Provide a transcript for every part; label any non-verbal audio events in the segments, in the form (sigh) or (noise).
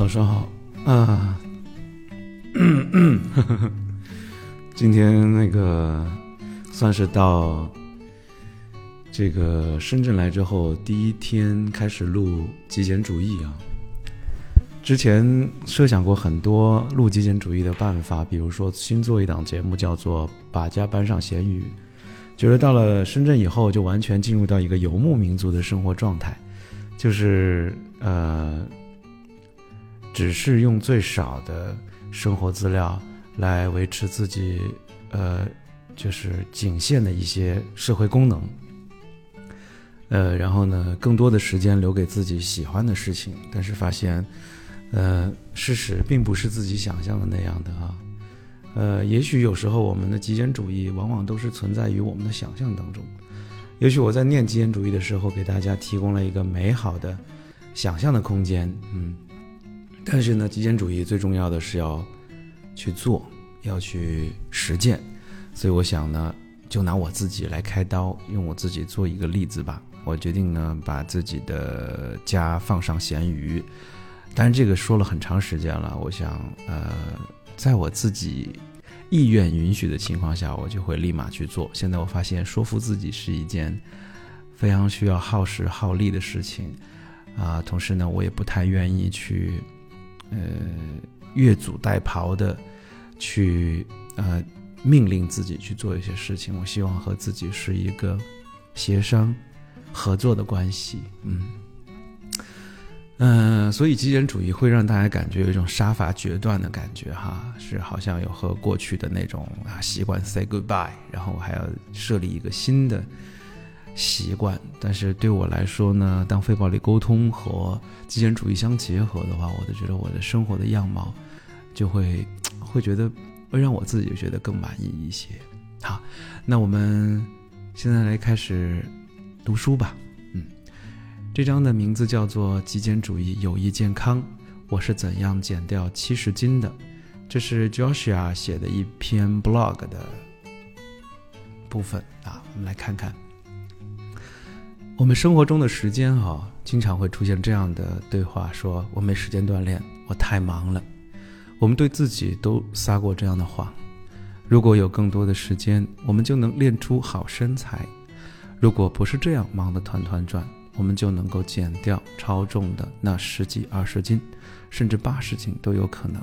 早上好啊，(coughs) 今天那个算是到这个深圳来之后第一天开始录极简主义啊。之前设想过很多录极简主义的办法，比如说新做一档节目叫做《把家搬上咸鱼》，觉得到了深圳以后就完全进入到一个游牧民族的生活状态，就是呃。只是用最少的生活资料来维持自己，呃，就是仅限的一些社会功能，呃，然后呢，更多的时间留给自己喜欢的事情。但是发现，呃，事实并不是自己想象的那样的啊，呃，也许有时候我们的极简主义往往都是存在于我们的想象当中。也许我在念极简主义的时候，给大家提供了一个美好的想象的空间，嗯。但是呢，极简主义最重要的是要去做，要去实践。所以我想呢，就拿我自己来开刀，用我自己做一个例子吧。我决定呢，把自己的家放上闲鱼。但是这个说了很长时间了，我想，呃，在我自己意愿允许的情况下，我就会立马去做。现在我发现，说服自己是一件非常需要耗时耗力的事情啊。同时呢，我也不太愿意去。呃，越俎代庖的去呃命令自己去做一些事情，我希望和自己是一个协商合作的关系，嗯嗯，所以极简主义会让大家感觉有一种杀伐决断的感觉哈，是好像有和过去的那种啊习惯 say goodbye，然后还要设立一个新的。习惯，但是对我来说呢，当非暴力沟通和极简主义相结合的话，我就觉得我的生活的样貌就会 (tsk) 会觉得会让我自己觉得更满意一些。好，那我们现在来开始读书吧。嗯，这章的名字叫做《极简主义有益健康》，我是怎样减掉七十斤的？这是 Joshua 写的一篇 blog 的部分啊，我们来看看。我们生活中的时间啊，经常会出现这样的对话：说我没时间锻炼，我太忙了。我们对自己都撒过这样的谎。如果有更多的时间，我们就能练出好身材。如果不是这样忙得团团转，我们就能够减掉超重的那十几二十斤，甚至八十斤都有可能。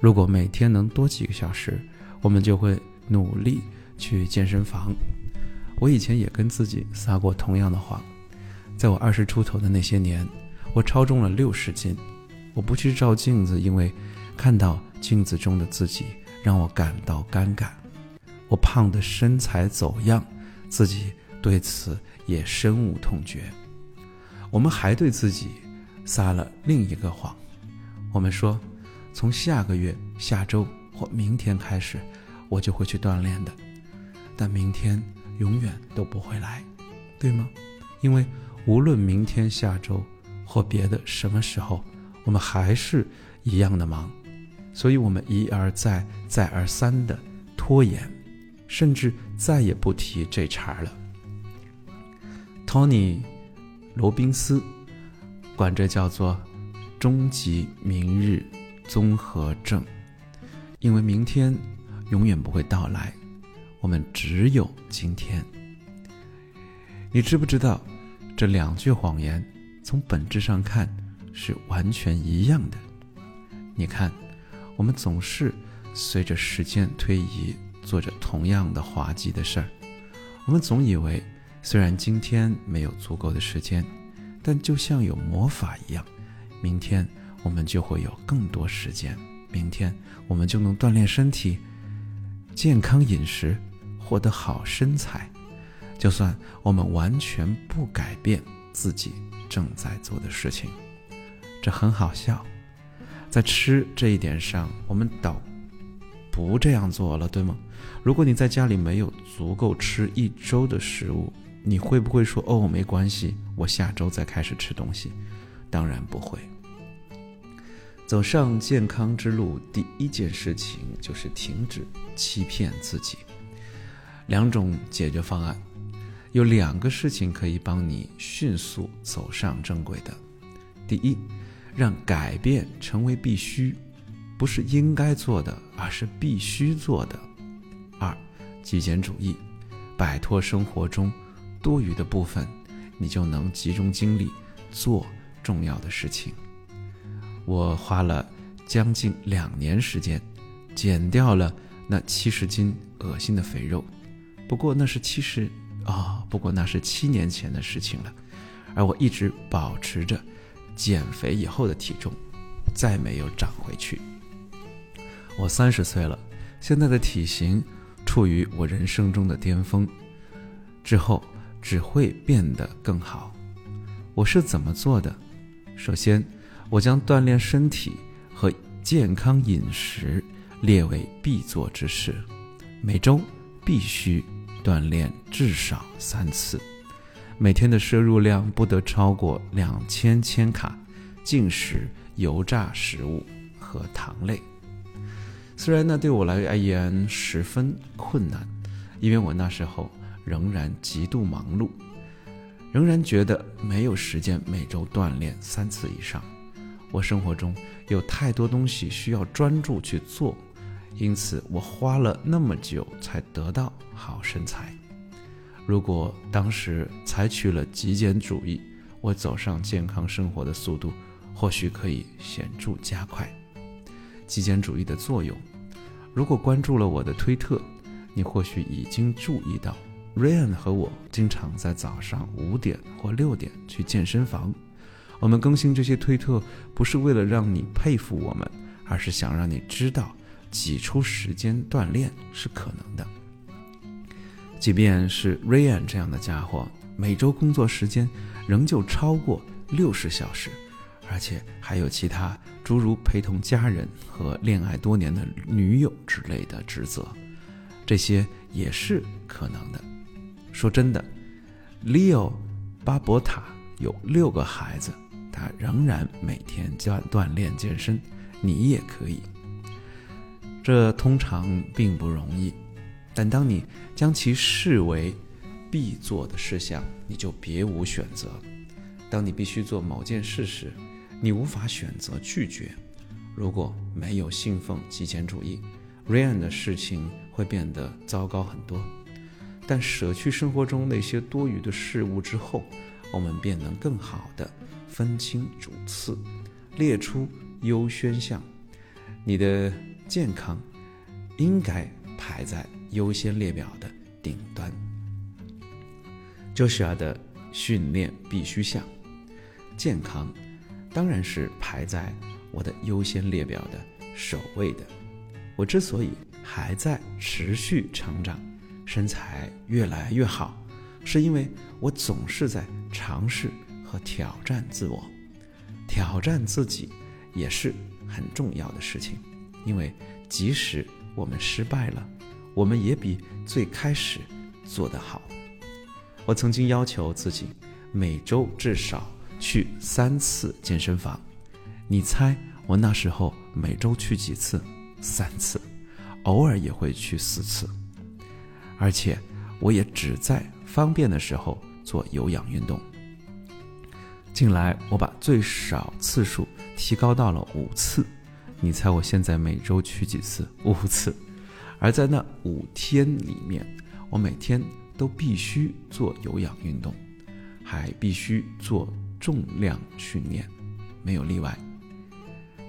如果每天能多几个小时，我们就会努力去健身房。我以前也跟自己撒过同样的谎，在我二十出头的那些年，我超重了六十斤。我不去照镜子，因为看到镜子中的自己让我感到尴尬。我胖的身材走样，自己对此也深恶痛绝。我们还对自己撒了另一个谎，我们说，从下个月、下周或明天开始，我就会去锻炼的。但明天。永远都不会来，对吗？因为无论明天、下周或别的什么时候，我们还是一样的忙，所以我们一而再、再而三的拖延，甚至再也不提这茬了。Tony 罗宾斯管这叫做“终极明日综合症”，因为明天永远不会到来。我们只有今天。你知不知道，这两句谎言从本质上看是完全一样的？你看，我们总是随着时间推移做着同样的滑稽的事儿。我们总以为，虽然今天没有足够的时间，但就像有魔法一样，明天我们就会有更多时间。明天我们就能锻炼身体，健康饮食。获得好身材，就算我们完全不改变自己正在做的事情，这很好笑。在吃这一点上，我们倒不这样做了，对吗？如果你在家里没有足够吃一周的食物，你会不会说：“哦，没关系，我下周再开始吃东西？”当然不会。走上健康之路，第一件事情就是停止欺骗自己。两种解决方案，有两个事情可以帮你迅速走上正轨的。第一，让改变成为必须，不是应该做的，而是必须做的。二，极简主义，摆脱生活中多余的部分，你就能集中精力做重要的事情。我花了将近两年时间，减掉了那七十斤恶心的肥肉。不过那是七十啊，不过那是七年前的事情了。而我一直保持着减肥以后的体重，再没有长回去。我三十岁了，现在的体型处于我人生中的巅峰，之后只会变得更好。我是怎么做的？首先，我将锻炼身体和健康饮食列为必做之事，每周必须锻炼至少三次。每天的摄入量不得超过两千千卡，禁食油炸食物和糖类。虽然那对我来而言十分困难，因为我那时候仍然极度忙碌，仍然觉得没有时间每周锻炼三次以上。我生活中有太多东西需要专注去做，因此我花了那么久才得到好身材。如果当时采取了极简主义，我走上健康生活的速度或许可以显著加快。极简主义的作用，如果关注了我的推特，你或许已经注意到，Ryan 和我经常在早上五点或六点去健身房。我们更新这些推特，不是为了让你佩服我们，而是想让你知道，挤出时间锻炼是可能的。即便是 Ryan 这样的家伙，每周工作时间仍旧超过六十小时，而且还有其他诸如陪同家人和恋爱多年的女友之类的职责，这些也是可能的。说真的，Leo 巴博塔有六个孩子，他仍然每天锻锻炼健身，你也可以。这通常并不容易。但当你将其视为必做的事项，你就别无选择。当你必须做某件事时，你无法选择拒绝。如果没有信奉极简主义，Ryan 的事情会变得糟糕很多。但舍去生活中那些多余的事物之后，我们便能更好地分清主次，列出优先项。你的健康应该排在。优先列表的顶端，Joshua 的训练必须项，健康当然是排在我的优先列表的首位的。我之所以还在持续成长，身材越来越好，是因为我总是在尝试和挑战自我。挑战自己也是很重要的事情，因为即使我们失败了。我们也比最开始做得好。我曾经要求自己每周至少去三次健身房，你猜我那时候每周去几次？三次，偶尔也会去四次。而且我也只在方便的时候做有氧运动。近来我把最少次数提高到了五次，你猜我现在每周去几次？五次。而在那五天里面，我每天都必须做有氧运动，还必须做重量训练，没有例外。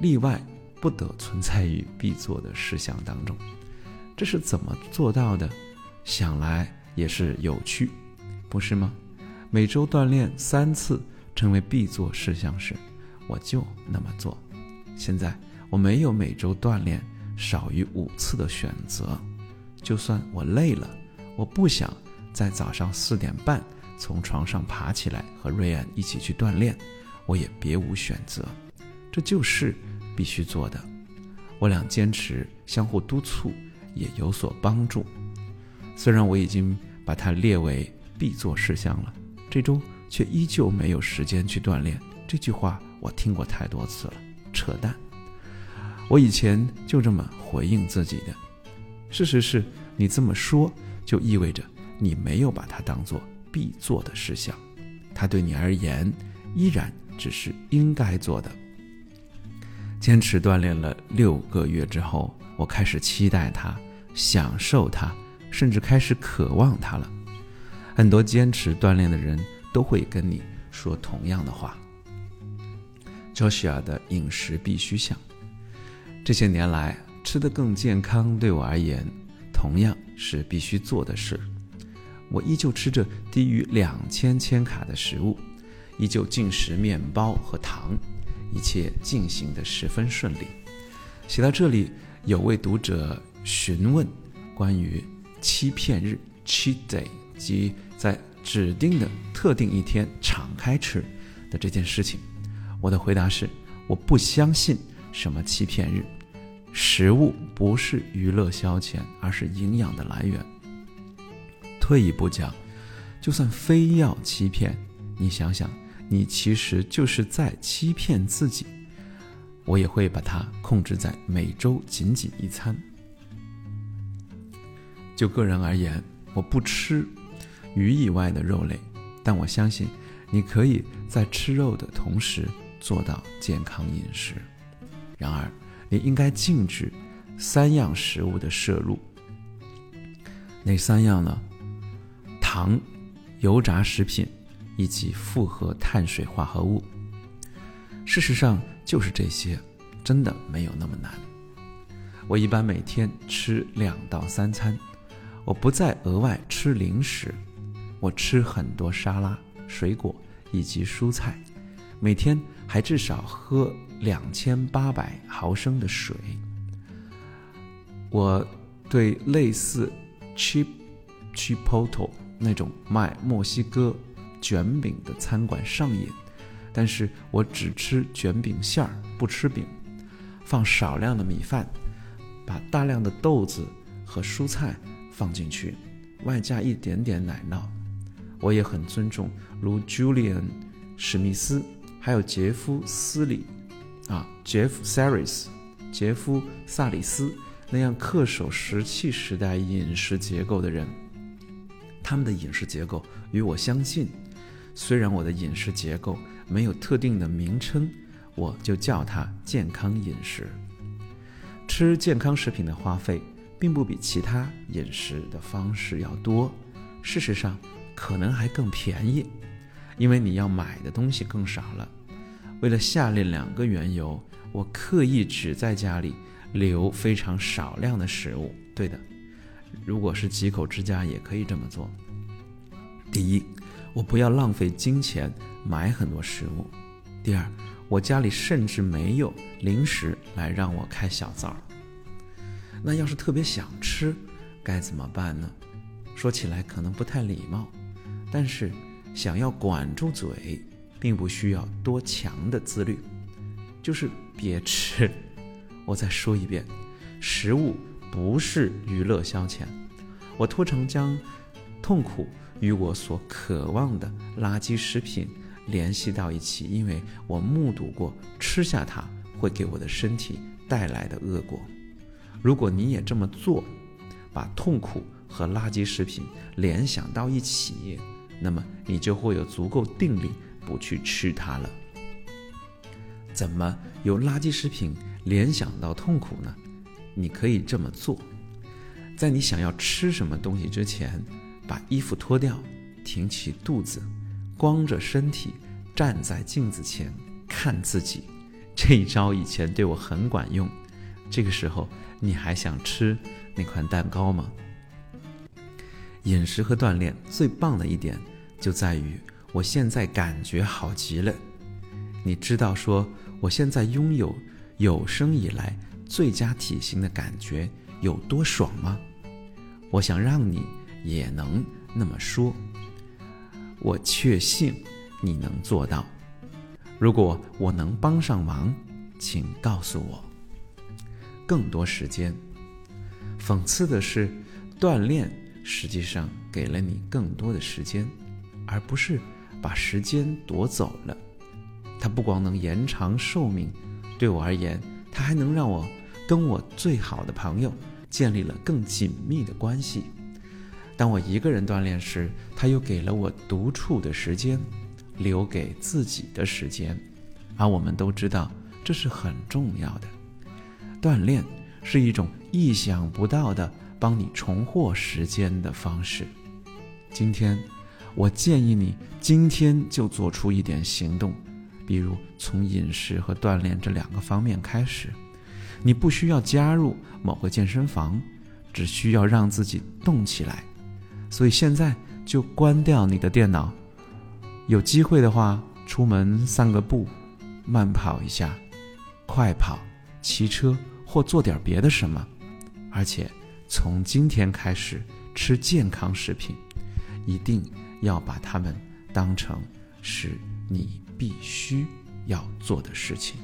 例外不得存在于必做的事项当中。这是怎么做到的？想来也是有趣，不是吗？每周锻炼三次成为必做事项时，我就那么做。现在我没有每周锻炼。少于五次的选择，就算我累了，我不想在早上四点半从床上爬起来和瑞安一起去锻炼，我也别无选择，这就是必须做的。我俩坚持相互督促，也有所帮助。虽然我已经把它列为必做事项了，这周却依旧没有时间去锻炼。这句话我听过太多次了，扯淡。我以前就这么回应自己的。事实是，你这么说就意味着你没有把它当做必做的事项，它对你而言依然只是应该做的。坚持锻炼了六个月之后，我开始期待它，享受它，甚至开始渴望它了。很多坚持锻炼的人都会跟你说同样的话。Joshua 的饮食必须项，这些年来吃得更健康，对我而言同样是必须做的事。我依旧吃着低于两千千卡的食物，依旧进食面包和糖。一切进行的十分顺利。写到这里，有位读者询问关于欺骗日 （cheat day） 及在指定的特定一天敞开吃的这件事情。我的回答是：我不相信什么欺骗日。食物不是娱乐消遣，而是营养的来源。退一步讲，就算非要欺骗，你想想。你其实就是在欺骗自己，我也会把它控制在每周仅仅一餐。就个人而言，我不吃鱼以外的肉类，但我相信你可以在吃肉的同时做到健康饮食。然而，你应该禁止三样食物的摄入，哪三样呢？糖、油炸食品。以及复合碳水化合物，事实上就是这些，真的没有那么难。我一般每天吃两到三餐，我不再额外吃零食，我吃很多沙拉、水果以及蔬菜，每天还至少喝两千八百毫升的水。我对类似 cheap chipotle 那种卖墨西哥。卷饼的餐馆上瘾，但是我只吃卷饼馅儿，不吃饼，放少量的米饭，把大量的豆子和蔬菜放进去，外加一点点奶酪。我也很尊重如 Julian 史密斯，还有杰夫斯里，啊，Jeff Saris，杰夫萨里斯那样恪守石器时代饮食结构的人，他们的饮食结构与我相近。虽然我的饮食结构没有特定的名称，我就叫它健康饮食。吃健康食品的花费并不比其他饮食的方式要多，事实上可能还更便宜，因为你要买的东西更少了。为了下列两个缘由，我刻意只在家里留非常少量的食物。对的，如果是几口之家也可以这么做。第一。我不要浪费金钱买很多食物。第二，我家里甚至没有零食来让我开小灶。那要是特别想吃，该怎么办呢？说起来可能不太礼貌，但是想要管住嘴，并不需要多强的自律，就是别吃。(laughs) 我再说一遍，食物不是娱乐消遣。我拖成将痛苦。与我所渴望的垃圾食品联系到一起，因为我目睹过吃下它会给我的身体带来的恶果。如果你也这么做，把痛苦和垃圾食品联想到一起，那么你就会有足够定力不去吃它了。怎么由垃圾食品联想到痛苦呢？你可以这么做，在你想要吃什么东西之前。把衣服脱掉，挺起肚子，光着身体站在镜子前看自己。这一招以前对我很管用。这个时候，你还想吃那块蛋糕吗？饮食和锻炼最棒的一点就在于，我现在感觉好极了。你知道说我现在拥有有生以来最佳体型的感觉有多爽吗？我想让你。也能那么说，我确信你能做到。如果我能帮上忙，请告诉我。更多时间。讽刺的是，锻炼实际上给了你更多的时间，而不是把时间夺走了。它不光能延长寿命，对我而言，它还能让我跟我最好的朋友建立了更紧密的关系。当我一个人锻炼时，他又给了我独处的时间，留给自己的时间。而我们都知道，这是很重要的。锻炼是一种意想不到的帮你重获时间的方式。今天，我建议你今天就做出一点行动，比如从饮食和锻炼这两个方面开始。你不需要加入某个健身房，只需要让自己动起来。所以现在就关掉你的电脑，有机会的话出门散个步，慢跑一下，快跑、骑车或做点别的什么。而且从今天开始吃健康食品，一定要把它们当成是你必须要做的事情。